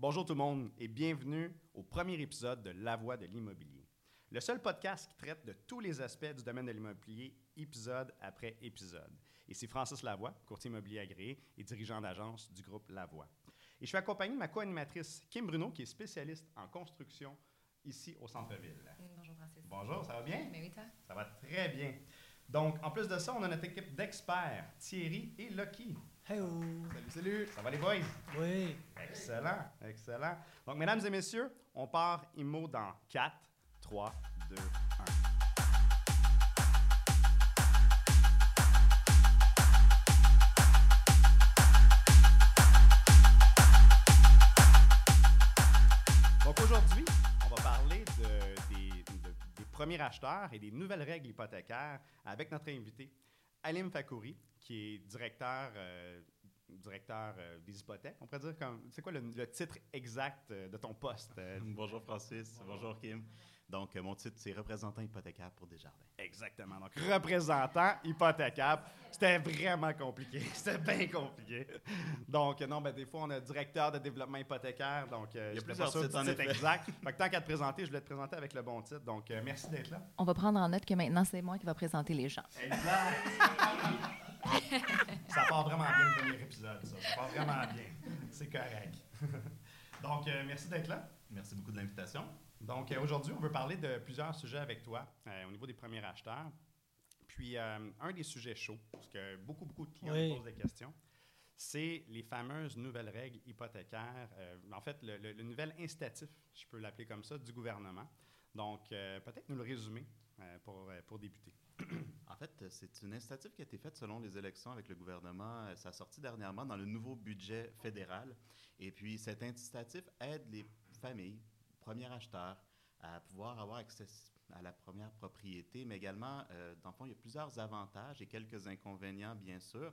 Bonjour tout le monde et bienvenue au premier épisode de La Voix de l'immobilier. Le seul podcast qui traite de tous les aspects du domaine de l'immobilier, épisode après épisode. Et c'est Francis Lavoie, courtier immobilier agréé et dirigeant d'agence du groupe Lavoie. Et je suis accompagné de ma co-animatrice Kim Bruno, qui est spécialiste en construction ici au centre-ville. Bonjour Francis. Bonjour, ça va bien? Mais oui, toi? Ça va très bien. Donc, en plus de ça, on a notre équipe d'experts, Thierry et Lucky. Hello. Salut, salut. Ça va les boys? Oui. Excellent, excellent. Donc, mesdames et messieurs, on part IMO dans 4, 3, 2, 1. Donc aujourd'hui, on va parler de- des, de- des premiers acheteurs et des nouvelles règles hypothécaires avec notre invité, Alim Fakouri, qui est directeur, euh, directeur euh, des hypothèques. On pourrait dire comme. C'est quoi le, le titre exact euh, de ton poste? euh? Bonjour Francis, bonjour, Kim. Donc, euh, mon titre, c'est représentant hypothécaire pour Desjardins. Exactement. Donc, représentant hypothécaire. C'était vraiment compliqué. C'était bien compliqué. Donc, non, ben, des fois, on a directeur de développement hypothécaire. Donc, euh, Il y a plusieurs titres, en titre exact. Fait que tant qu'à te présenter, je voulais te présenter avec le bon titre. Donc, euh, merci d'être là. On va prendre en note que maintenant, c'est moi qui va présenter les gens. Exact. ça part vraiment bien le premier épisode, ça. Ça part vraiment bien. C'est correct. Donc, euh, merci d'être là. Merci beaucoup de l'invitation. Donc, euh, aujourd'hui, on veut parler de plusieurs sujets avec toi euh, au niveau des premiers acheteurs. Puis, euh, un des sujets chauds, parce que beaucoup, beaucoup de clients Oui. nous posent des questions, c'est les fameuses nouvelles règles hypothécaires. euh, en fait, le, le- le nouvel incitatif, je peux l'appeler comme ça, du gouvernement. Donc, euh, peut-être nous le résumer euh, pour, pour débuter. En fait, euh, c'est une incitative qui a été faite selon les élections avec le gouvernement. Euh, Ça a sorti dernièrement dans le nouveau budget fédéral. Et puis, cet incitatif aide les familles, premiers acheteurs, à pouvoir avoir accès à la première propriété, mais également, euh, dans le fond, il y a plusieurs avantages et quelques inconvénients, bien sûr.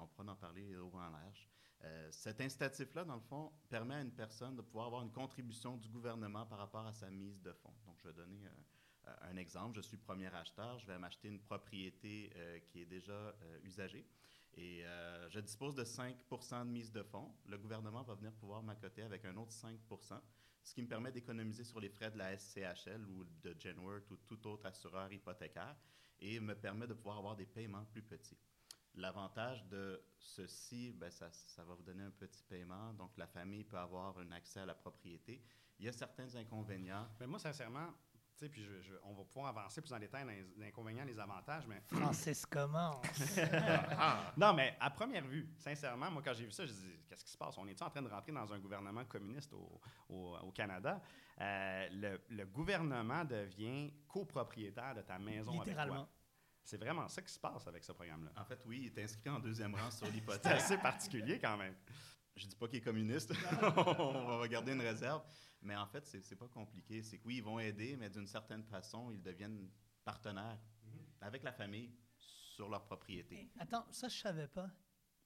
On pourra en parler au en large. Euh, cet incitatif-là, dans le fond, permet à une personne de pouvoir avoir une contribution du gouvernement par rapport à sa mise de fonds. Donc, je vais donner un exemple. Je suis premier acheteur, je vais m'acheter une propriété euh, qui est déjà euh, usagée et euh, je dispose de 5% de mise de fonds. Le gouvernement va venir pouvoir m'accoter avec un autre 5% ce qui me permet d'économiser sur les frais de la SCHL ou de Genworth ou tout autre assureur hypothécaire et me permet de pouvoir avoir des paiements plus petits. L'avantage de ceci, ben, ça, va vous donner un petit paiement, donc la famille peut avoir un accès à la propriété. Il y a certains inconvénients. Mais moi, sincèrement, sais, puis je- je- on va pouvoir avancer plus en détail dans les, les inconvénients, les avantages, mais Francis commence. Non, mais à première vue, sincèrement, moi, quand j'ai vu ça, je dis qu'est-ce qui se passe? On est en train de rentrer dans un gouvernement communiste au, au- au Canada? Euh, le, le gouvernement devient copropriétaire de ta maison avec Littéralement. toi. C'est vraiment ça qui se passe avec ce programme-là. En fait, oui, il est inscrit en deuxième rang sur C'est l'hypothèque. assez particulier quand même. Je dis pas qu'il est communiste, on va regarder une réserve, mais en fait, c'est c'est pas compliqué. C'est que oui, ils vont aider, mais d'une certaine façon, ils deviennent partenaires avec la famille sur leur propriété. Attends, ça, je savais pas.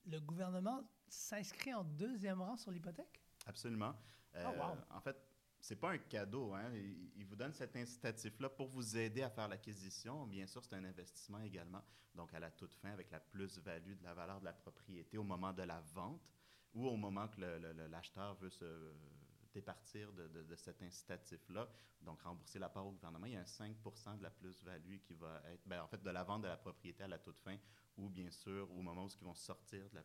Le gouvernement s'inscrit en deuxième rang sur l'hypothèque? Absolument. Euh, Oh, wow. En fait, c'est pas un cadeau. Hein? Il, il vous donne cet incitatif-là pour vous aider à faire l'acquisition. Bien sûr, c'est un investissement également. Donc, à la toute fin, avec la plus-value de la valeur de la propriété au moment de la vente ou au moment que le- le- le- l'acheteur veut se départir de, de- de cet incitatif-là, donc rembourser la part au gouvernement, il y a un 5% de la plus-value qui va être, ben, en fait, de la vente de la propriété à la toute fin, ou bien sûr, au moment où ils vont sortir de, la-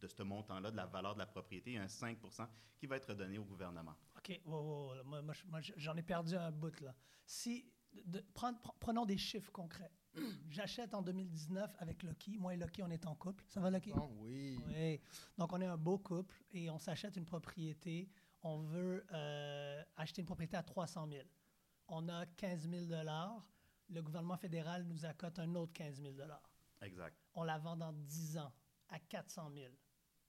de ce montant-là, de la valeur de la propriété, il y a un 5% qui va être donné au gouvernement. OK, wow, wow, wow, là, moi, moi, je- moi, j'en ai perdu un bout, là. Si, de- prendre- pre- prenons des chiffres concrets. J'achète en 2019 avec Lucky. Moi et Lucky, on est en couple. Ça va, Lucky? oui. Oui. Donc, on est un beau couple et on s'achète une propriété. On veut euh, acheter une propriété à 300 000. On a 15 000 Le gouvernement fédéral nous accote un autre 15 000 Exact. On la vend dans 10 ans à 400 000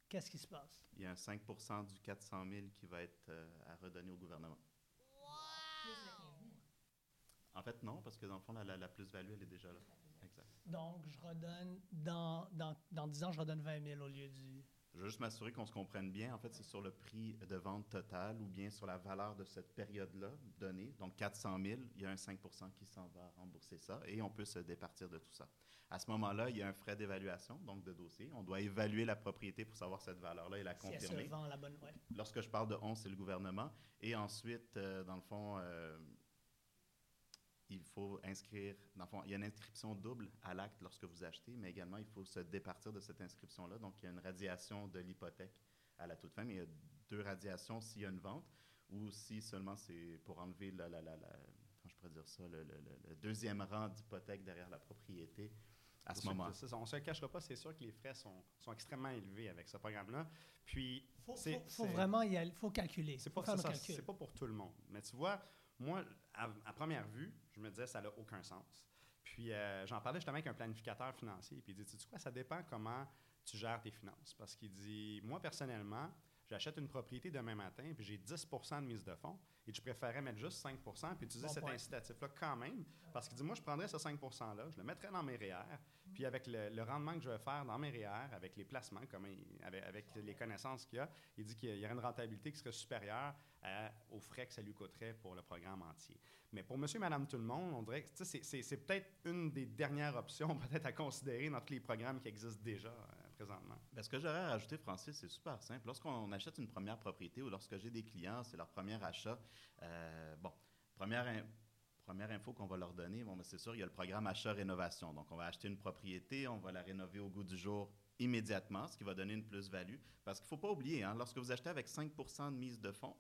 Qu'est-ce qui se passe? Il y a un 5% du 400 000 qui va être euh, à redonner au gouvernement. En fait, non, parce que dans le fond, la, la- la plus-value, elle est déjà là. Exact. Donc, je redonne, dans, dans, dans 10 ans, je redonne 20 000 au lieu du... Je veux juste m'assurer qu'on se comprenne bien. En fait, c'est sur le prix de vente total ou bien sur la valeur de cette période-là donnée. Donc, 400 000, il y a un 5% qui s'en va rembourser ça et on peut se départir de tout ça. À ce moment-là, il y a un frais d'évaluation, donc de dossier. On doit évaluer la propriété pour savoir cette valeur-là et la Si elle confirmer. se vend la bonne. Ouais. Lorsque je parle de on, c'est le gouvernement. Et ensuite, euh, dans le fond, euh, il faut inscrire, dans le fond, il y a une inscription double à l'acte lorsque vous achetez, mais également, il faut se départir de cette inscription-là. Donc, il y a une radiation de l'hypothèque à la toute fin, mais il y a deux radiations s'il y a une vente ou si seulement c'est pour enlever la, la, la, la- comment je pourrais dire ça, le, le- le- le deuxième rang d'hypothèque derrière la propriété à ce moment. ça. On ne se le cachera pas, c'est sûr que les frais sont, sont extrêmement élevés avec ce programme-là. Puis, Faut, c'est- faut, faut c'est- vraiment y aller, faut calculer. C'est pas, pas pour tout le monde. Mais tu vois, moi, à, à première vue, je me disais ça n'a aucun sens. Puis euh, j'en parlais justement avec un planificateur financier. Puis il dit, tu sais quoi, ça dépend comment tu gères tes finances. Parce qu'il dit, moi personnellement, j'achète une propriété demain matin, puis j'ai 10% de mise de fonds, et je préférais mettre juste 5 puis utiliser Bon cet incitatif-là quand même. Parce qu'il dit, moi, je prendrais ce 5 %-là, je le mettrais dans mes REER, puis avec le, rendement que je vais faire dans mes REER, avec les placements, avec, les connaissances qu'il y a, il dit qu'il y aurait une rentabilité qui serait supérieure aux frais que ça lui coûterait pour le programme entier. Mais pour monsieur et madame tout le monde, on dirait que c'est- peut-être une des dernières options peut-être à considérer dans tous les programmes qui existent déjà euh, présentement. Ben, ce que j'aurais à rajouter, Francis, c'est super simple. Lorsqu'on achète une première propriété ou lorsque j'ai des clients, c'est leur premier achat. euh, bon, première, première info qu'on va leur donner, bon, ben, c'est sûr, il y a le programme achat-rénovation. Donc, on va acheter une propriété, on va la rénover au goût du jour immédiatement, ce qui va donner une plus-value. Parce qu'il ne faut pas oublier, hein, lorsque vous achetez avec 5% de mise de fonds,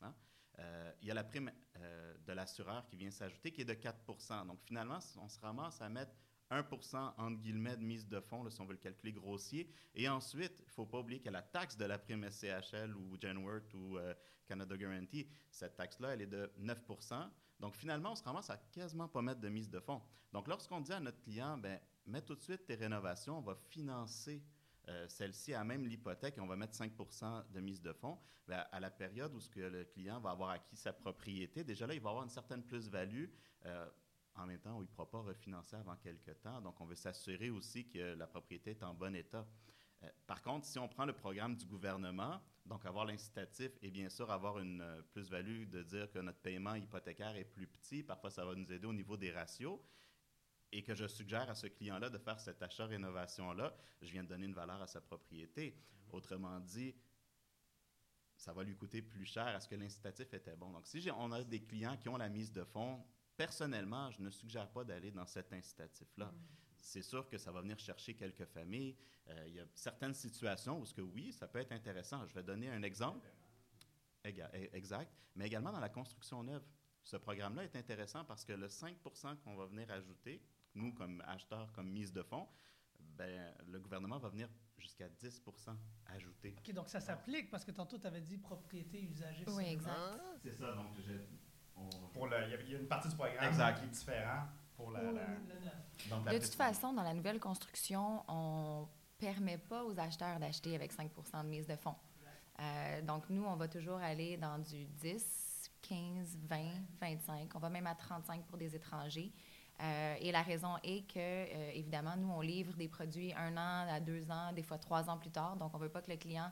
hein, euh, il y a la prime euh, de l'assureur qui vient s'ajouter, qui est de 4% Donc, finalement, on se ramasse à mettre 1 entre guillemets de mise de fonds, si on veut le calculer grossier. Et ensuite, il ne faut pas oublier qu'il y a la taxe de la prime SCHL ou Genworth ou euh, Canada Guarantee. Cette taxe-là, elle est de 9 Donc, finalement, on se ramasse à quasiment pas mettre de mise de fonds. Donc, lorsqu'on dit à notre client, ben, mets tout de suite tes rénovations, on va financer euh, celle-ci à même l'hypothèque et on va mettre 5% de mise de fonds, ben, à la période où ce que le client va avoir acquis sa propriété, déjà là, il va avoir une certaine plus-value. euh, en même temps il ne pourra pas refinancer avant quelques temps. Donc, on veut s'assurer aussi que la propriété est en bon état. Euh, par contre, si on prend le programme du gouvernement, donc avoir l'incitatif et bien sûr avoir une euh, plus-value de dire que notre paiement hypothécaire est plus petit, parfois ça va nous aider au niveau des ratios, et que je suggère à ce client-là de faire cet achat-rénovation-là, je viens de donner une valeur à sa propriété. Autrement dit, ça va lui coûter plus cher. Est-ce que l'incitatif était bon? Donc, si on a des clients qui ont la mise de fonds, personnellement, je ne suggère pas d'aller dans cet incitatif-là. C'est sûr que ça va venir chercher quelques familles. Euh, il y a certaines situations où, ce que oui, ça peut être intéressant. Je vais donner un exemple. Exact. Mais également dans la construction neuve. Ce programme-là est intéressant parce que le 5% qu'on va venir ajouter, nous, comme acheteurs, comme mise de fonds, ben, le gouvernement va venir jusqu'à 10% ajouter. OK, donc ça s'applique parce que tantôt, tu avais dit propriété usagée. Oui, exact. C'est ça, donc j'ai- on- Pour le, il y a- il y, a une partie du programme Exact. qui est différente pour la, Pour la- le, le neuf. donc la De toute façon, dans la nouvelle construction, on permet pas aux acheteurs d'acheter avec 5% de mise de fonds. Euh, donc, nous, on va toujours aller dans du 10, 15, 20, 25. On va même à 35 pour des étrangers. Euh, et la raison est que, euh, évidemment, nous, on livre des produits un an à deux ans, des fois trois ans plus tard. Donc, on ne veut pas que le client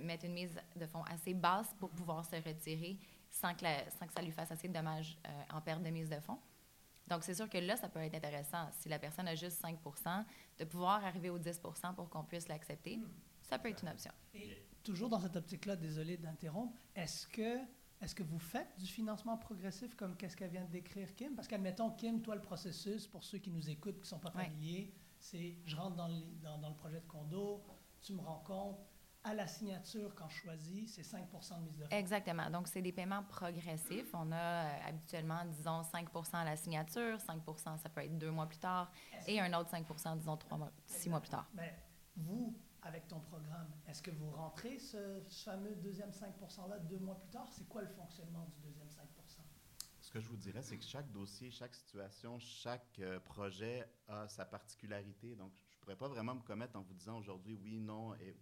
mette une mise de fonds assez basse pour pouvoir se retirer sans que, la- sans que ça lui fasse assez de dommages en perte de mise de fonds. Donc, c'est sûr que là, ça peut être intéressant. Si la personne a juste 5% de pouvoir arriver au 10% pour qu'on puisse l'accepter, ça peut être une option. Et toujours dans cette optique-là, désolé d'interrompre, est-ce que, est que vous faites du financement progressif comme qu'est-ce qu'elle vient de décrire, Kim? Parce qu'admettons, Kim, toi, le processus, pour ceux qui nous écoutent, qui ne sont pas Ouais. familiers, c'est je rentre dans le, dans, dans le projet de condo, tu me rends compte, à la signature, quand je choisis, c'est 5 de mise de fonds. Exactement. Donc, c'est des paiements progressifs. On a euh, habituellement, disons, 5% à la signature, 5% ça peut être deux mois plus tard, et un autre 5% disons, trois mois, six mois plus tard. Mais vous, avec ton programme, est-ce que vous rentrez ce, ce fameux deuxième 5 %-là deux mois plus tard? C'est quoi le fonctionnement du deuxième 5 Ce que je vous dirais, c'est que chaque dossier, chaque situation, chaque euh, projet a sa particularité. Donc, je ne pourrais pas vraiment me commettre en vous disant aujourd'hui oui, non, et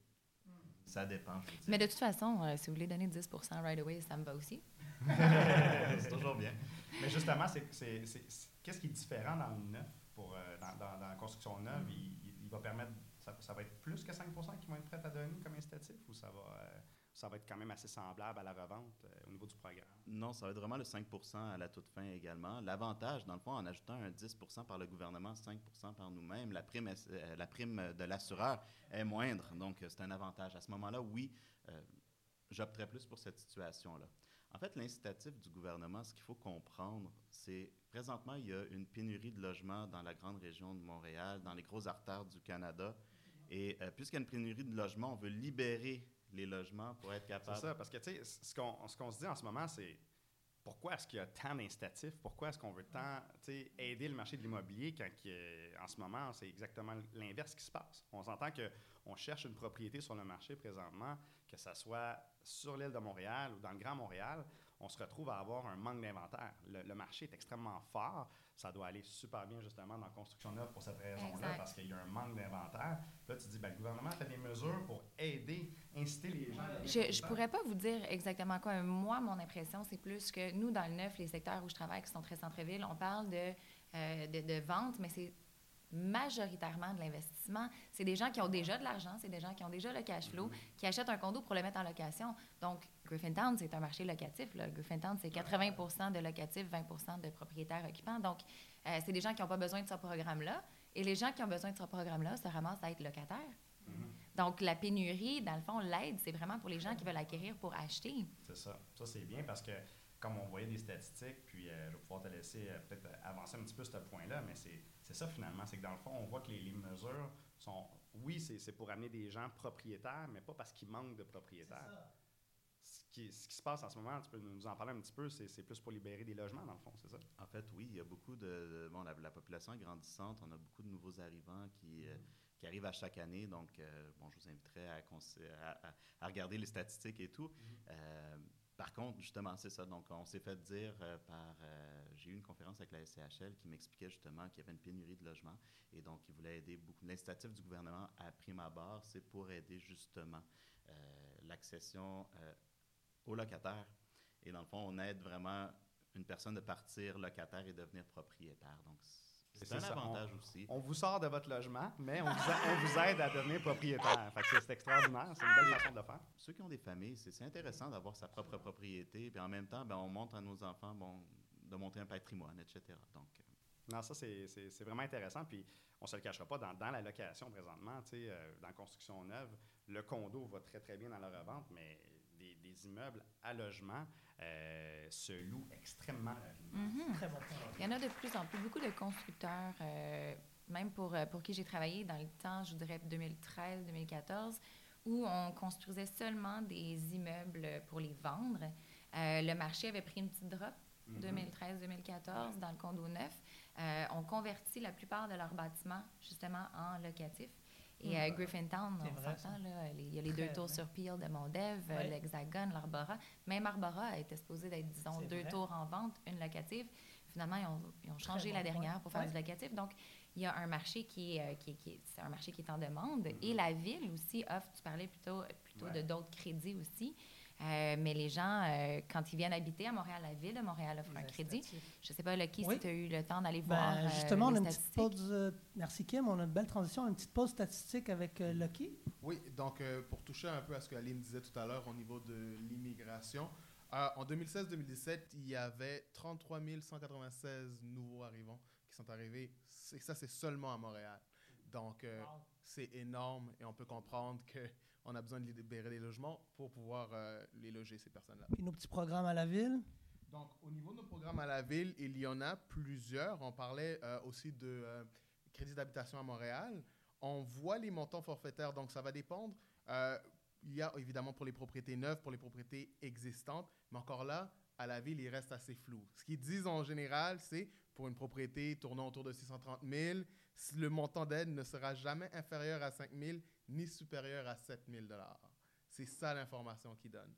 ça dépend. je. Mais de toute façon, euh, si vous voulez donner 10% right away, ça me va aussi. c'est toujours bien. Mais justement, qu'est-ce qui est différent dans le neuf, pour, euh, dans, dans- dans la construction neuve? Il, il- il va permettre ça, ça va être plus que 5% qui vont être prêts à donner comme incitatif ou ça va, euh, ça va être quand même assez semblable à la revente euh, au niveau du programme? Non, ça va être vraiment le 5% à la toute fin également. L'avantage, dans le fond, en ajoutant un 10% par le gouvernement, 5% par nous-mêmes, la prime, euh, la prime de l'assureur est moindre. Donc, euh, c'est un avantage. À ce moment-là, oui, j'opterais plus pour cette situation-là. En fait, l'incitatif du gouvernement, ce qu'il faut comprendre, c'est présentement, il y a une pénurie de logements dans la grande région de Montréal, dans les grosses artères du Canada. Et puisqu'il y a une pénurie de logements, on veut libérer les logements pour être C'est capable. ça, parce que tu sais, ce qu'on qu'on se dit en ce moment, c'est pourquoi est-ce qu'il y a tant d'incitatifs? Pourquoi est-ce qu'on veut tant aider le marché de l'immobilier quand a- en ce moment, c'est exactement l'inverse qui se passe? On s'entend qu'on cherche une propriété sur le marché présentement, que ce soit sur l'île de Montréal ou dans le Grand Montréal, on se retrouve à avoir un manque d'inventaire. Le, le marché est extrêmement fort. Ça doit aller super bien justement dans la construction neuve pour cette raison-là, parce qu'il y a un manque d'inventaire. Là, tu dis, ben, le gouvernement fait des mesures pour aider, inciter les gens. à Je ne pourrais pas vous dire exactement quoi. Moi, mon impression, c'est plus que nous, dans le neuf, les secteurs où je travaille, qui sont très centre-ville, on parle de, euh, de, de vente, mais c'est majoritairement de l'investissement. C'est des gens qui ont déjà de l'argent, c'est des gens qui ont déjà le cash flow, qui achètent un condo pour le mettre en location. Donc, Griffintown, c'est un marché locatif. Là. Griffintown, c'est 80% de locatifs, 20 de propriétaires occupants. Donc, euh, c'est des gens qui n'ont pas besoin de ce programme-là. Et les gens qui ont besoin de ce programme-là se ramassent à être locataires. Mhm. Donc, la pénurie, dans le fond, l'aide, c'est vraiment pour les gens qui veulent acquérir pour acheter. C'est ça. Ça, c'est bien parce que, comme on voyait des statistiques, puis euh, je vais pouvoir te laisser euh, peut-être avancer un petit peu ce point-là, mais c'est c'est ça finalement. C'est que dans le fond, on voit que les, les mesures sont. Oui, c'est c'est pour amener des gens propriétaires, mais pas parce qu'il manque de propriétaires. Ce qui, ce qui se passe en ce moment, tu peux nous en parler un petit peu, c'est c'est plus pour libérer des logements, dans le fond, c'est ça? En fait, oui, il y a beaucoup de. de- bon, la, la population est grandissante. On a beaucoup de nouveaux arrivants qui, euh, qui arrivent à chaque année. Donc, euh, bon, je vous inviterai à, à- regarder les statistiques et tout. Euh, par contre, justement, c'est ça. Donc, on s'est fait dire euh, par. euh, J'ai eu une conférence avec la SCHL qui m'expliquait justement qu'il y avait une pénurie de logements. Et donc, ils voulaient aider beaucoup. L'incitatif du gouvernement à prime abord, c'est pour aider justement euh, l'accession aux locataires. Et dans le fond, on aide vraiment une personne de partir locataire et devenir propriétaire. Donc, c'est un ça, avantage on- aussi. On vous sort de votre logement, mais on vous, a- on vous aide à devenir propriétaire. C'est- extraordinaire, c'est une belle façon de le faire. Ceux qui ont des familles, c'est intéressant d'avoir sa propre propriété. Puis en même temps, ben, on montre à nos enfants bon, de monter un patrimoine, etc. Donc, euh, Non, ça, c'est- vraiment intéressant. Puis, on se le cachera pas, dans, dans la location présentement, euh, dans la construction neuve, le condo va très, très bien dans la revente, mais des, des immeubles à logement euh, se louent extrêmement rapidement. Mhm. Très bon point. Il y en a de plus en plus beaucoup de constructeurs, euh, même pour, euh, pour qui j'ai travaillé dans le temps, je dirais 2013-2014, où on construisait seulement des immeubles pour les vendre. Euh, le marché avait pris une petite drop Mhm. 2013-2014 dans le condo neuf. Euh, on convertit la plupart de leurs bâtiments justement en locatif. Et euh, Mhm. Griffintown, C'est on s'entend, il y a les deux tours sur Peel de Mondev, euh, Ouais. l'Hexagone, l'Arbora. Même Arbora était supposé d'être, disons, deux vrai. tours en vente, une locative. Finalement, ils ont, ils ont changé bon la point. dernière pour faire Ouais. du locatif. Donc, il y a un marché qui est, euh, qui est- qui est- un marché qui est en demande. Et la ville aussi offre, tu parlais plutôt, plutôt Ouais. de d'autres crédits aussi. Euh, mais les gens, euh, quand ils viennent habiter à Montréal, la ville de Montréal offre un crédit. Je ne sais pas, Lucky, Oui. si tu as eu le temps d'aller Ben, voir euh, justement, on les a une petite pause. euh, merci Kim, on a une belle transition, une petite pause statistique avec euh, Lucky. Oui, donc euh, pour toucher un peu à ce que Aline disait tout à l'heure au niveau de l'immigration, euh, en 2016-2017, il y avait 33 196 nouveaux arrivants qui sont arrivés. Et ça, c'est seulement à Montréal. Donc, euh, c'est énorme et on peut comprendre qu'on a besoin de libérer les logements pour pouvoir euh, les loger, ces personnes-là. Puis nos petits programmes à la ville? Donc, au niveau de nos programmes à la ville, il y en a plusieurs. On parlait euh, aussi de euh, crédit d'habitation à Montréal. On voit les montants forfaitaires, donc ça va dépendre. Euh, il y a évidemment pour les propriétés neuves, pour les propriétés existantes, mais encore là, à la ville, il reste assez flou. Ce qu'ils disent en général, c'est pour une propriété tournant autour de 630 000, si le montant d'aide ne sera jamais inférieur à 5 000 ni supérieur à 7 000 C'est ça l'information qu'ils donnent.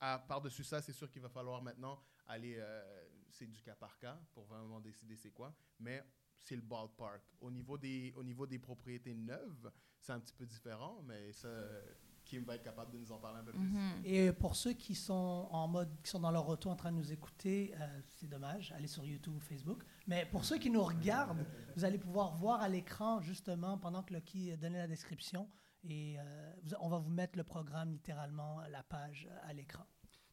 À- Par-dessus ça, c'est sûr qu'il va falloir maintenant aller, euh, c'est du cas par cas pour vraiment décider c'est quoi, mais c'est le ballpark. Au niveau des, au niveau des propriétés neuves, c'est un petit peu différent, mais ça, Kim va être capable de nous en parler un peu plus. Mhm. Et pour ceux qui sont en mode, qui sont dans leur auto en train de nous écouter, euh, c'est dommage, allez sur YouTube ou Facebook. Mais pour ceux qui nous regardent, vous allez pouvoir voir à l'écran justement pendant que Lucky donnait la description. Et euh, on va vous mettre le programme littéralement, la page euh, à l'écran.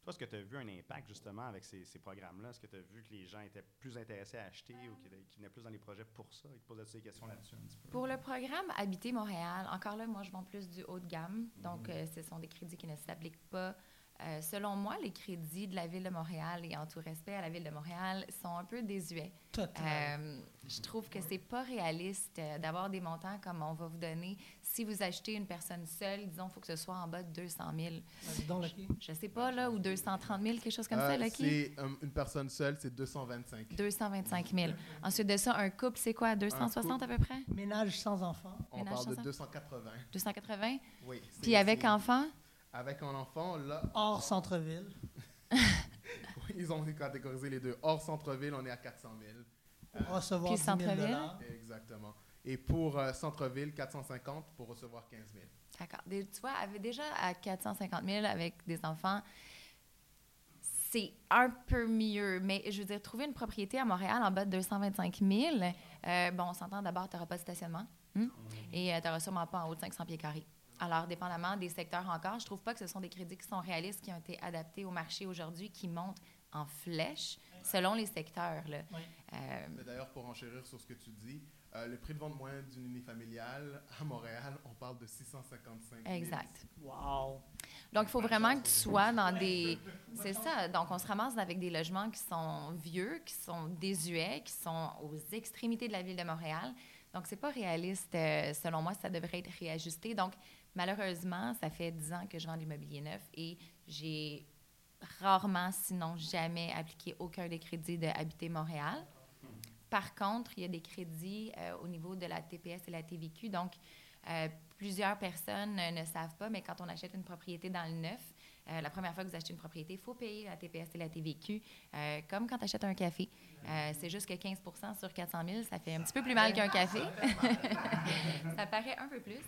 Toi, est-ce que tu as vu un impact justement avec ces, ces programmes-là? Est-ce que tu as vu que les gens étaient plus intéressés à acheter ou qu'ils qu'ils venaient plus dans les projets pour ça? Ils te posaient des questions là-dessus un petit peu? Pour le programme Habiter Montréal, encore là, moi, je vends plus du haut de gamme. Donc, euh, ce sont des crédits qui ne s'appliquent pas. Euh, selon moi, les crédits de la Ville de Montréal, et en tout respect à la Ville de Montréal, sont un peu désuets. Euh, je trouve que c'est pas réaliste euh, d'avoir des montants comme on va vous donner. Si vous achetez une personne seule, disons, il faut que ce soit en bas de 200 000. Vas-y donc, Lucky? Je sais pas, là, ou 230 000, quelque chose comme ça, Euh, Lucky? c'est une personne seule, c'est 225. 225 000. Ensuite de ça, un couple, c'est quoi? 260 à peu près? Ménage sans enfant. On Ménage parle de sans- 280. 280? Oui. Puis avec enfant? Avec un enfant, là, Hors centre-ville. ils ont catégorisé les deux. Hors centre-ville, on est à 400 000. Pour recevoir Puis 10 000 centre-ville? dollars. Exactement. Et pour euh, centre-ville, 450 pour recevoir 15 000. D'accord. Tu vois, avec- déjà à 450 000 avec des enfants, c'est un peu mieux. Mais je veux dire, trouver une propriété à Montréal en bas de 225 000, euh, bon, on s'entend d'abord, tu n'auras pas de stationnement hein? et tu n'auras sûrement pas en haut de 500 pieds carrés. Alors, dépendamment des secteurs encore, je trouve pas que ce sont des crédits qui sont réalistes, qui ont été adaptés au marché aujourd'hui, qui montent en flèche selon les secteurs. Là. Oui. Euh, Mais D'ailleurs, pour enchérir sur ce que tu dis, euh, le prix de vente moyen d'une unifamiliale à Montréal, on parle de 655 000. exact. Wow. Donc, il faut vraiment que tu sois dans des... C'est ça. Donc, on se ramasse avec des logements qui sont vieux, qui sont désuets, qui sont aux extrémités de la ville de Montréal. Donc, c'est pas réaliste. euh, selon moi, ça devrait être réajusté. Donc, malheureusement, ça fait 10 ans que je vends de l'immobilier neuf et j'ai rarement, sinon jamais, appliqué aucun des crédits de Habiter Montréal. Par contre, il y a des crédits euh, au niveau de la TPS et la TVQ. Donc, euh, plusieurs personnes ne savent pas, mais quand on achète une propriété dans le neuf, euh, la première fois que vous achetez une propriété, il faut payer la TPS et la TVQ, euh, comme quand tu achètes un café. Euh, c'est juste que 15% sur 400 000, ça fait un petit peu plus mal qu'un café. ça paraît un peu plus.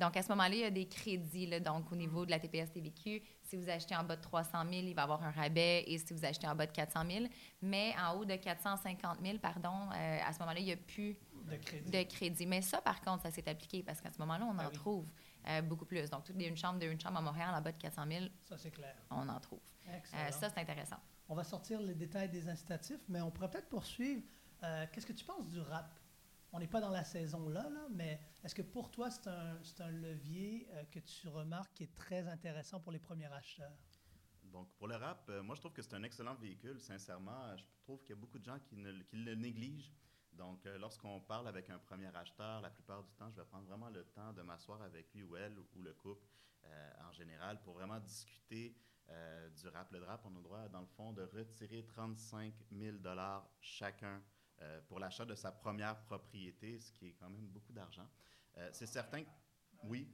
Donc, à ce moment-là, il y a des crédits. là. donc, au niveau de la TPS TVQ, si vous achetez en bas de 300 000, il va y avoir un rabais. Et si vous achetez en bas de 400 000, mais en haut de 450 000, pardon, à ce moment-là, il n'y a plus De crédit. de crédit. Mais ça, par contre, ça s'est appliqué parce qu'à ce moment-là, on en oui. trouve euh, beaucoup plus. Donc, toutes les une chambre, deux, une chambre à Montréal, en bas de 400 000, Ça, c'est clair. on en trouve. Excellent. Euh, ça, c'est intéressant. On va sortir les détails des incitatifs, mais on pourrait peut-être poursuivre. Euh, Qu'est-ce que tu penses du rap? On n'est pas dans la saison là, là mais est-ce que pour toi, c'est un, c'est un levier euh, que tu remarques qui est très intéressant pour les premiers acheteurs? Donc, pour le rap, euh, moi, je trouve que c'est un excellent véhicule. Sincèrement, je trouve qu'il y a beaucoup de gens qui, ne, qui le négligent. Donc, euh, lorsqu'on parle avec un premier acheteur, la plupart du temps, je vais prendre vraiment le temps de m'asseoir avec lui ou elle ou le couple euh, en général pour vraiment discuter euh, du rap. Le rap, on a le droit, dans le fond, de retirer 35 000 chacun euh, pour l'achat de sa première propriété, ce qui est quand même beaucoup d'argent. C'est certain que, oui,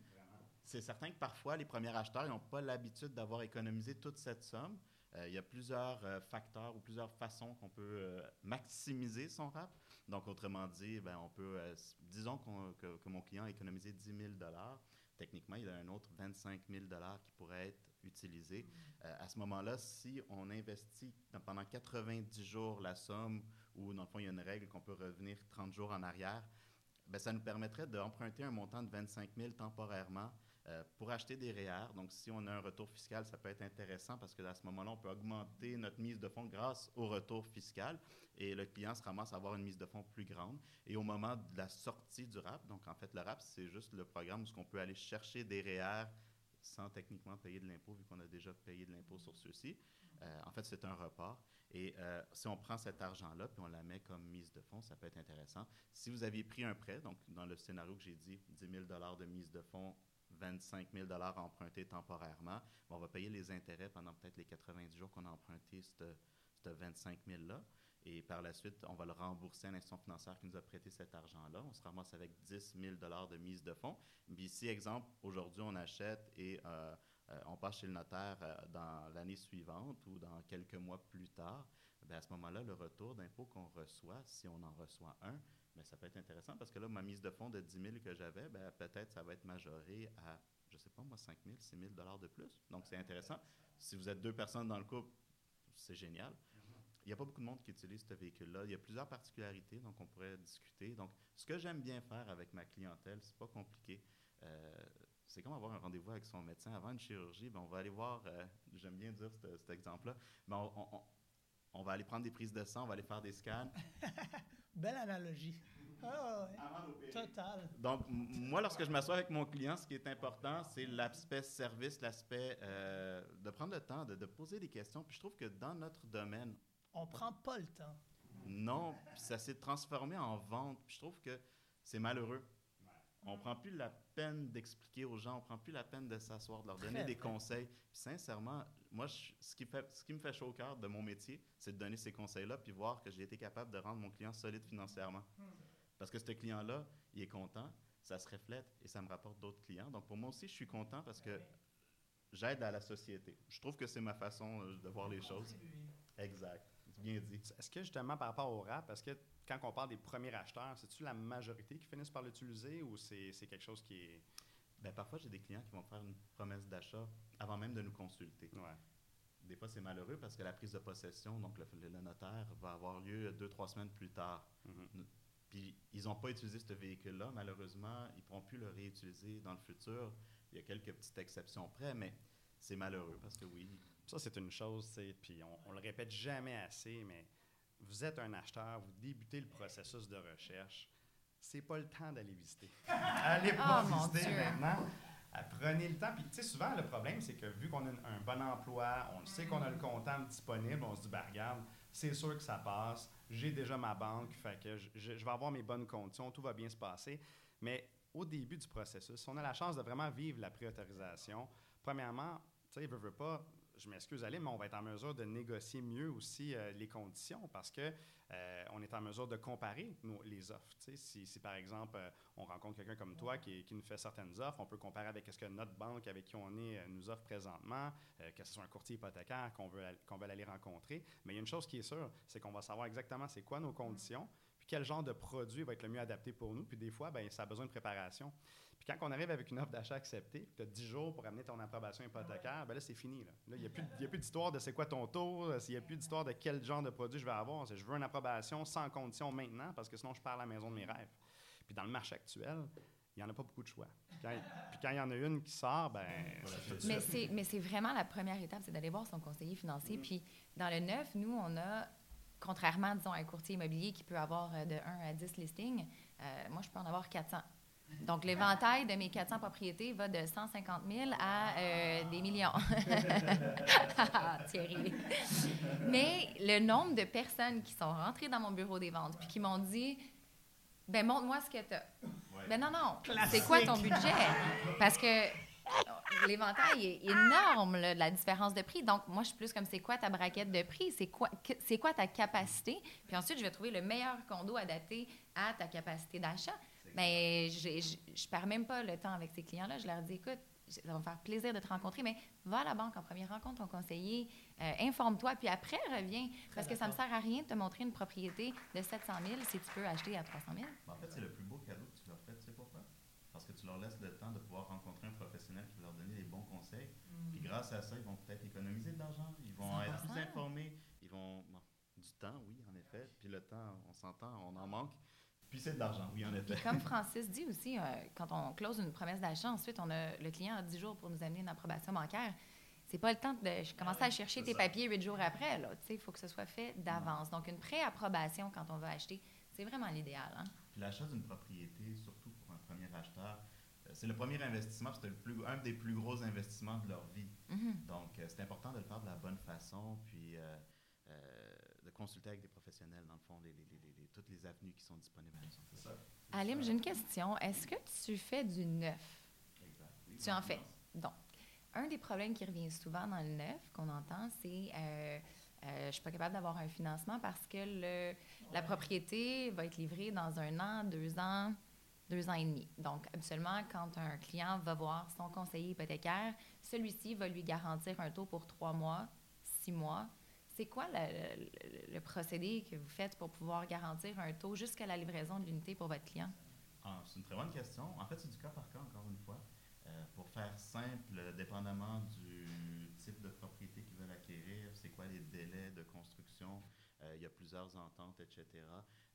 c'est certain que parfois, les premiers acheteurs n'ont pas l'habitude d'avoir économisé toute cette somme. Il y a plusieurs facteurs ou plusieurs façons qu'on peut maximiser son RAP. Donc, autrement dit, ben, on peut, euh, disons que, que mon client a économisé 10 000 Techniquement, il y a un autre 25 000 qui pourrait être utilisé. Euh, à ce moment-là, si on investit dans- pendant 90 jours la somme, ou dans le fond, il y a une règle qu'on peut revenir 30 jours en arrière, ben, ça nous permettrait d'emprunter un montant de 25 000 temporairement euh, pour acheter des REER. Donc, si on a un retour fiscal, ça peut être intéressant parce que à ce moment-là, on peut augmenter notre mise de fonds grâce au retour fiscal et le client se ramasse à avoir une mise de fonds plus grande. Et au moment de la sortie du RAP, donc en fait, le RAP, c'est juste le programme où on peut aller chercher des REER sans techniquement payer de l'impôt, vu qu'on a déjà payé de l'impôt sur ceux-ci. Euh, en fait, c'est un report. Et euh, si on prend cet argent-là, puis on la met comme mise de fonds, ça peut être intéressant. Si vous aviez pris un prêt, donc dans le scénario que j'ai dit, 10 000 de mise de fonds, 25 000 empruntés temporairement, on va payer les intérêts pendant peut-être les 90 jours qu'on a emprunté ce 25 000-là. Et par la suite, on va le rembourser à l'institution financière qui nous a prêté cet argent-là. On se ramasse avec 10 000 de mise de fonds. Puis si, exemple, aujourd'hui, on achète et euh, euh, on passe chez le notaire euh, dans l'année suivante ou dans quelques mois plus tard, bien, à ce moment-là, le retour d'impôt qu'on reçoit, si on en reçoit un, bien, ça peut être intéressant parce que là, ma mise de fonds de 10 000 que j'avais, bien, peut-être ça va être majoré à, je sais pas moi, 5 000, 6 000 dollars de plus. Donc, c'est intéressant. Si vous êtes deux personnes dans le couple, c'est génial. Il n'y a pas beaucoup de monde qui utilise ce véhicule-là. Il y a plusieurs particularités, donc on pourrait discuter. Donc, ce que j'aime bien faire avec ma clientèle, c'est pas compliqué. Euh, c'est comme avoir un rendez-vous avec son médecin avant une chirurgie. Ben, on va aller voir, euh, j'aime bien dire cet, exemple-là, ben, on va aller prendre des prises de sang, on va aller faire des scans. Belle analogie. Ah, ouais. Total. Donc, moi, lorsque je m'assois avec mon client, ce qui est important, c'est l'aspect service, l'aspect euh, de prendre le temps, de, de poser des questions. Puis je trouve que dans notre domaine, On prend pas le temps. non, puis ça s'est transformé en vente. Puis je trouve que c'est malheureux. On prend plus la peine d'expliquer aux gens, on prend plus la peine de s'asseoir, de leur donner Très des vrai. conseils. Puis sincèrement, moi, je- ce, qui fait, ce qui me fait chaud au cœur de mon métier, c'est de donner ces conseils-là, puis voir que j'ai été capable de rendre mon client solide financièrement. Parce que ce client-là, il est content, ça se reflète et ça me rapporte d'autres clients. Donc pour moi aussi, je suis content parce que j'aide à la société. Je trouve que c'est ma façon euh, de voir les choses. Exact. Bien dit. Est-ce que justement par rapport au rap, est-ce que quand on parle des premiers acheteurs, c'est-tu la majorité qui finissent par l'utiliser ou c'est quelque chose qui est. Ben, parfois, j'ai des clients qui vont faire une promesse d'achat avant même de nous consulter. Ouais. Des fois, c'est malheureux parce que la prise de possession, donc le, notaire, va avoir lieu deux, trois semaines plus tard. Mhm. Puis, ils n'ont pas utilisé ce véhicule-là. Malheureusement, ils ne pourront plus le réutiliser dans le futur. Il y a quelques petites exceptions près, mais c'est malheureux parce que oui, Ça, c'est une chose, tu sais, puis on, on le répète jamais assez, mais vous êtes un acheteur, vous débutez le processus de recherche, c'est pas le temps d'aller visiter. Allez pas Oh, mon visiter maintenant. Ah, Prenez le temps. Puis, tu sais, souvent, le problème, c'est que vu qu'on a un bon emploi, on le sait qu'on a le comptant disponible, on se dit, ben regarde, c'est sûr que ça passe, j'ai déjà ma banque, fait que je, vais avoir mes bonnes conditions, tout va bien se passer. Mais au début du processus, si on a la chance de vraiment vivre la préautorisation, premièrement, tu sais, veut, veut pas, je m'excuse Ali, mais on va être en mesure de négocier mieux aussi euh, les conditions parce que euh, on est en mesure de comparer les offres. Si, par exemple, euh, on rencontre quelqu'un comme toi qui, nous fait certaines offres, on peut comparer avec ce que notre banque avec qui on est euh, nous offre présentement, que ce soit un courtier hypothécaire qu'on veut aller rencontrer. Mais il y a une chose qui est sûre, c'est qu'on va savoir exactement c'est quoi nos conditions, puis quel genre de produit va être le mieux adapté pour nous. Puis des fois, ben, ça a besoin de préparation. Puis quand on arrive avec une offre d'achat acceptée, tu as 10 jours pour amener ton approbation hypothécaire, ben là, c'est fini. Là. Là, il n'y a plus, il y a plus d'histoire de c'est quoi ton taux, il n'y a plus d'histoire de quel genre de produit je vais avoir. Je veux une approbation sans condition maintenant, parce que sinon, je perds la maison de mes rêves. Puis dans le marché actuel, il n'y en a pas beaucoup de choix. Puis quand, puis quand il y en a une qui sort, ben Mais c'est, mais c'est vraiment la première étape, c'est d'aller voir son conseiller financier. Puis dans le neuf, nous, on a, contrairement, disons, à un courtier immobilier qui peut avoir euh, de 1 à 10 listings, euh, moi, je peux en avoir 400. Donc, l'éventail de mes 400 propriétés va de 150 000 à euh, des millions. Thierry. Mais le nombre de personnes qui sont rentrées dans mon bureau des ventes puis qui m'ont dit ben montre-moi ce que tu as. Ben non, non. C'est quoi ton budget? Parce que l'éventail est énorme, là, de la différence de prix. Donc, moi, je suis plus comme c'est quoi ta braquette de prix? C'est quoi, c'est quoi ta capacité? Puis ensuite, je vais trouver le meilleur condo adapté à ta capacité d'achat. Mais je je perds même pas le temps avec ces clients-là. Je leur dis, écoute, ça va me faire plaisir de te rencontrer, mais va à la banque en première rencontre, ton conseiller, euh, informe-toi, puis après, reviens. Parce que ça ne me sert à rien de te montrer une propriété de 700 000 si tu peux acheter à 300 000. Ben, en fait, c'est le plus beau cadeau que tu leur fais. Tu sais pourquoi? Parce que tu leur laisses le temps de pouvoir rencontrer un professionnel qui va leur donner les bons conseils. Puis grâce à ça, ils vont peut-être économiser de l'argent. Ils vont être 100%. plus informés. Ils vont. bon, du temps, oui, en effet. Puis le temps, on s'entend, on en manque. Puis c'est de l'argent, oui, en effet. Comme Francis dit aussi, euh, quand on close une promesse d'achat, ensuite, on a, le client a 10 jours pour nous amener une approbation bancaire. C'est pas le temps de commencer à chercher tes ça. papiers huit jours après. Il faut que ce soit fait d'avance. Donc, une pré-approbation quand on veut acheter, c'est vraiment l'idéal. hein. Puis l'achat d'une propriété, surtout pour un premier acheteur, c'est le premier investissement, puis c'est le plus, un des plus gros investissements de leur vie. Mhm. Donc, euh, c'est important de le faire de la bonne façon, puis euh, euh, de consulter avec des professionnels, dans le fond, les, les- les- les- les- toutes les avenues qui sont disponibles. C'est ça. Alim, j'ai une question. Est-ce que tu fais du neuf? Exact. Tu en fais. Donc, un des problèmes qui revient souvent dans le neuf qu'on entend, c'est euh, euh, je ne suis pas capable d'avoir un financement parce que le, la propriété va être livrée dans un an, deux ans, deux ans et demi. Donc, habituellement, quand un client va voir son conseiller hypothécaire, celui-ci va lui garantir un taux pour trois mois, six mois. C'est quoi le procédé que vous faites pour pouvoir garantir un taux jusqu'à la livraison de l'unité pour votre client? Ah, c'est une très bonne question. En fait, c'est du cas par cas, encore une fois. Euh, pour faire simple, dépendamment du type de propriété qu'ils veulent acquérir, c'est quoi les délais de construction, euh, il y a plusieurs ententes, etc.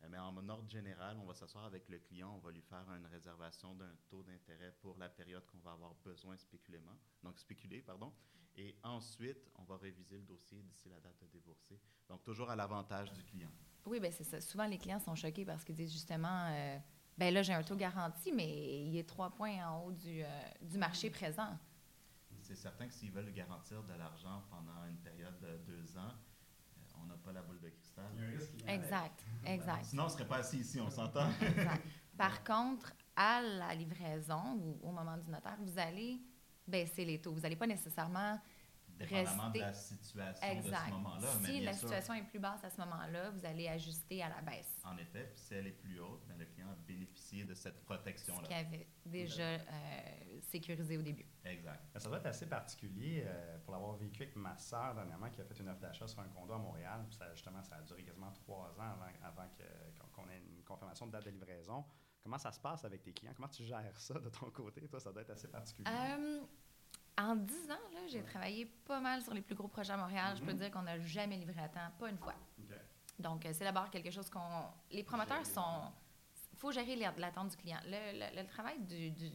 Euh, mais en ordre général, on va s'asseoir avec le client, on va lui faire une réservation d'un taux d'intérêt pour la période qu'on va avoir besoin spéculément, donc spéculer, pardon. Et ensuite, on va réviser le dossier d'ici la date de débourser. Donc, toujours à l'avantage du client. Oui, bien c'est ça. Souvent, les clients sont choqués parce qu'ils disent justement, euh, ben là, j'ai un taux garanti, mais il est trois points en haut du, euh, du marché présent. C'est certain que s'ils veulent garantir de l'argent pendant une période de deux ans, pas la boule de cristal. Exact, exact. Sinon, on ne serait pas assis ici, on s'entend. exact. Par contre, à la livraison ou au moment du notaire, vous allez baisser les taux. Vous n'allez pas nécessairement Dépendamment rester- de la situation exact. de ce moment-là. mais si bien la sûr, situation est plus basse à ce moment-là, vous allez ajuster à la baisse. En effet, puis si elle est plus haute, ben, le client a bénéficié de cette Ce protection-là. qu'il avait déjà euh, sécurisé au début. Exact. Ça doit être assez particulier euh, pour l'avoir vécu avec ma sœur dernièrement qui a fait une offre d'achat sur un condo à Montréal. Puis ça, justement, ça a duré quasiment trois ans avant, avant que- qu'on qu'on ait une confirmation de date de livraison. Comment ça se passe avec tes clients? Comment tu gères ça de ton côté? Toi, ça doit être assez particulier. Euh, en 10 ans, là, j'ai travaillé pas mal sur les plus gros projets à Montréal. Je peux Mhm. dire qu'on n'a jamais livré à temps, pas une fois. Donc, euh, c'est d'abord quelque chose qu'on. Les promoteurs sont. Il faut gérer la- l'attente du client. Le, le- le travail du, du-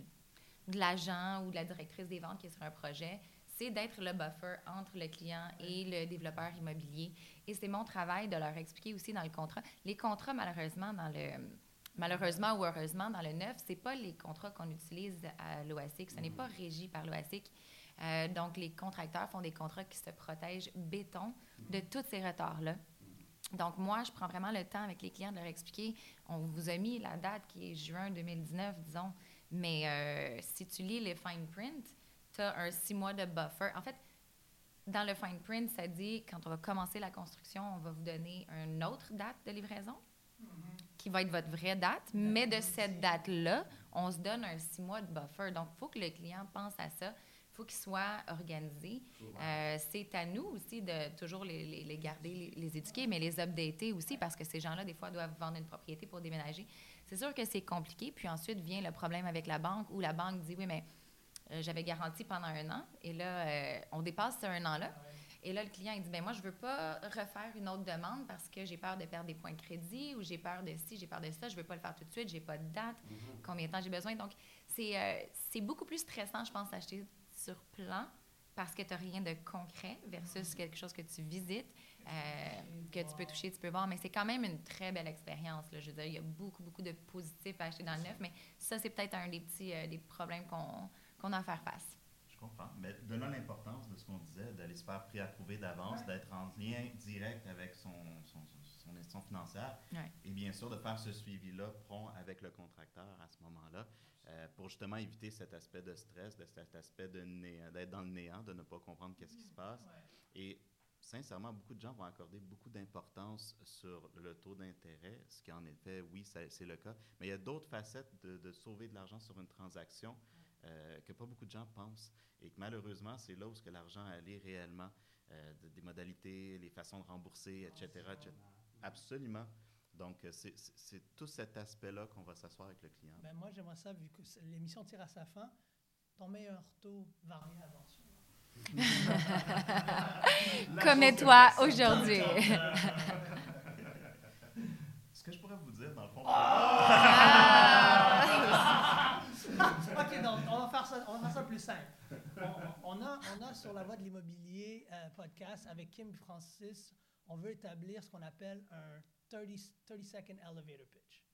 de l'agent ou de la directrice des ventes qui est sur un projet, c'est d'être le buffer entre le client et le développeur immobilier. Et c'est mon travail de leur expliquer aussi dans le contrat. Les contrats, malheureusement, dans le. Malheureusement ou heureusement, dans le neuf, c'est pas les contrats qu'on utilise à l'OASIC. Ce n'est pas régi par l'OASIC. Euh, donc, les contracteurs font des contrats qui se protègent béton de tous ces retards-là. Donc, moi, je prends vraiment le temps avec les clients de leur expliquer. On vous a mis la date qui est juin 2019, disons, mais euh, si tu lis les fine print, tu as un six mois de buffer. En fait, dans le fine print, ça dit quand on va commencer la construction, on va vous donner une autre date de livraison qui va être votre vraie date, mais de cette date-là, on se donne un six mois de buffer. Donc, il faut que le client pense à ça. Il faut qu'il soit organisé. Euh, c'est à nous aussi de toujours les, les- les garder, les, les éduquer, mais les updater aussi parce que ces gens-là, des fois, doivent vendre une propriété pour déménager. C'est sûr que c'est compliqué. Puis ensuite vient le problème avec la banque où la banque dit Oui, mais euh, j'avais garanti pendant un an et là, euh, on dépasse ce un an-là. Et là, le client, il dit ben moi, je veux pas refaire une autre demande parce que j'ai peur de perdre des points de crédit ou j'ai peur de ci, j'ai peur de ça, je veux pas le faire tout de suite, j'ai pas de date, combien de temps j'ai besoin. Donc, c'est euh, beaucoup plus stressant, je pense, d'acheter sur plan parce que tu n'as rien de concret versus quelque chose que tu visites, euh, que tu peux toucher, tu peux voir. Mais c'est quand même une très belle expérience. là. Je veux dire, il y a beaucoup, beaucoup de positifs à acheter dans le neuf, mais ça, c'est peut-être un des petits euh, des problèmes qu'on qu'on a à faire face. Comprends. Mais donnant l'importance de ce qu'on disait, d'aller se faire préapprouver d'avance, d'être en lien direct avec son, son, son- son institution financière, Ouais. et bien sûr de faire ce suivi-là prompt avec le contracteur à ce moment-là, euh, pour justement éviter cet aspect de stress, de cet aspect d'être dans le néant, de ne pas comprendre qu'est-ce qui se passe. Et sincèrement, beaucoup de gens vont accorder beaucoup d'importance sur le taux d'intérêt, ce qui en effet, oui, c'est le cas. Mais il y a d'autres facettes de, de sauver de l'argent sur une transaction euh, que pas beaucoup de gens pensent. Et que malheureusement, c'est là où ce que l'argent allait réellement, euh, de- des modalités, les façons de rembourser, etc. etc. Absolument. Donc, euh, c'est- tout cet aspect-là qu'on va s'asseoir avec le client. Ben, moi, j'aimerais ça, vu que l'émission tire à sa fin, ton meilleur taux varie avant Connais-toi aujourd'hui. Ce que je pourrais vous dire, dans le fond, OK, donc on va faire ça, on va faire ça plus simple. On, on a, on a sur la voie de l'immobilier podcast avec Kim Francis, on veut établir ce qu'on appelle un 30, 30 second elevator pitch.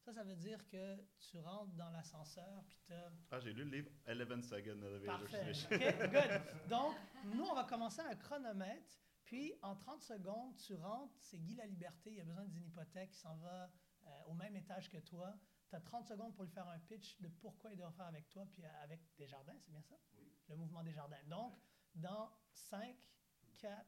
Ça, ça veut dire que tu rentres dans l'ascenseur, puis tu ah, j'ai lu le livre 11 Second Elevator Parfait. Pitch. OK, good. Donc, nous, on va commencer un chronomètre, puis en 30 secondes, tu rentres, c'est Guy la Liberté, il a besoin d'une hypothèque, il s'en va euh, au même étage que toi. Tu as 30 secondes pour lui faire un pitch de pourquoi il doit faire avec toi, puis avec Desjardins, c'est bien ça? Oui. Le mouvement Desjardins. Donc, dans 5, 4,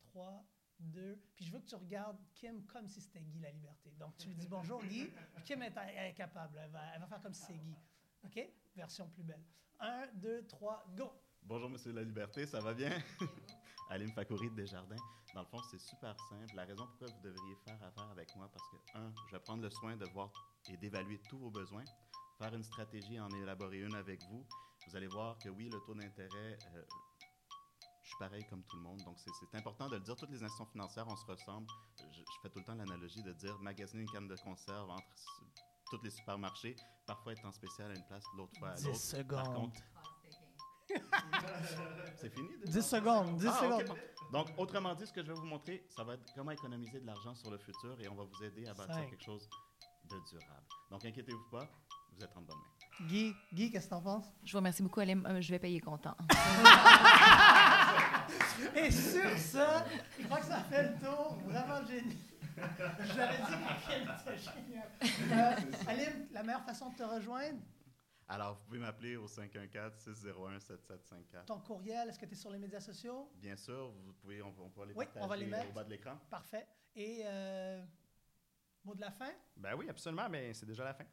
3, 2, puis je veux que tu regardes Kim comme si c'était Guy la Liberté. Donc, tu lui dis bonjour Guy, puis Kim est, elle est capable, elle va, elle va faire comme si c'est Guy. OK? Version plus belle. 1, 2, 3, go! Bonjour, Monsieur La Liberté, ça va bien? Alim Fakouri de Desjardins. Dans le fond, c'est super simple. La raison pourquoi vous devriez faire affaire avec moi, parce que, un, je vais prendre le soin de voir et d'évaluer tous vos besoins, faire une stratégie, en élaborer une avec vous, vous allez voir que oui, le taux d'intérêt, euh, je suis pareil comme tout le monde. Donc, c'est- important de le dire. Toutes les institutions financières, on se ressemble. Je, je fais tout le temps l'analogie de dire magasiner une canne de conserve entre tous les supermarchés, parfois en spécial à une place, l'autre fois à 10 l'autre. Par contre, c'est fini? déjà? 10 secondes, 10 Ah, secondes. Donc, autrement dit, ce que je vais vous montrer, ça va être comment économiser de l'argent sur le futur et on va vous aider à bâtir Cinq. quelque chose de durable. Donc, inquiétez-vous pas, vous êtes en bonne main. Guy, Guy qu'est-ce que t'en penses? Je vous remercie beaucoup, Alim. Euh, je vais payer content. Et sur ça, je crois que ça fait le tour. Vraiment génial. J'avais dit que Kim était génial. Euh, Alim, la meilleure façon de te rejoindre, Alors, vous pouvez m'appeler au 514-601-7754. ton courriel, est-ce que tu es sur les médias sociaux? Bien sûr, vous pouvez, on, on peut les Oui, partager on va les mettre. au bas de l'écran. Parfait. Et euh, mot de la fin? Ben oui, absolument, mais c'est déjà la fin.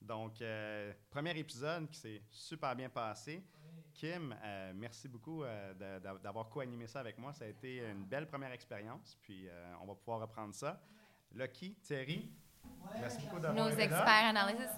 Donc, euh, premier épisode qui s'est super bien passé. Kim, euh, merci beaucoup euh, d'avoir co-animé ça avec moi. Ça a été une belle première expérience, puis on va pouvoir reprendre ça. Lucky, Thierry, Nos experts analysis.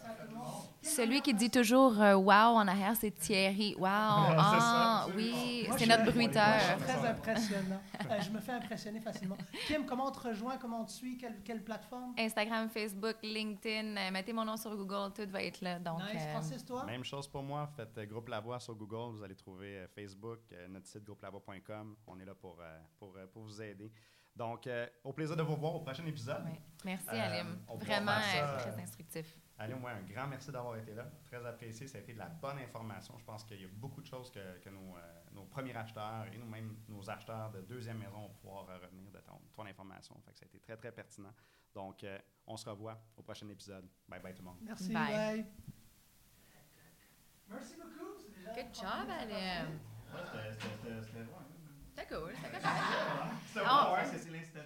Celui qui dit toujours euh, wow en arrière, c'est Thierry. Wow. Ah, oui, c'est notre bruiteur. moi, je suis très impressionnant. Euh, je me fais impressionner facilement. Kim, comment on te rejoint? Comment on te suit? Quelle, quelle plateforme? Instagram, Facebook, LinkedIn, euh, mettez mon nom sur Google, tout va être là. Donc, nice. euh, Francis, toi? Même chose pour moi. Faites euh, Groupe Lavoie sur Google. Vous allez trouver euh, Facebook, euh, notre site groupelavoie.com. On est là pour, euh, pour, euh, pour vous aider. Donc, euh, au plaisir de vous voir au prochain épisode. ouais. Merci, Euh, Alim. Vraiment faire ça, euh, très instructif. Allez, moi, un grand merci d'avoir été là. Très apprécié. Ça a été de la bonne information. Je pense qu'il y a beaucoup de choses que, que nos, euh, nos premiers acheteurs et nous-mêmes, nos acheteurs de deuxième maison vont pouvoir revenir de ton, ton information. Fait que ça a été très, très pertinent. Donc, euh, on se revoit au prochain épisode. Bye bye tout le monde. Merci, Bye. bye. Merci beaucoup. déjà Good job, Alim. Ouais, c'était- c'était- D'accord, ça capable. Ah, c'est silêncio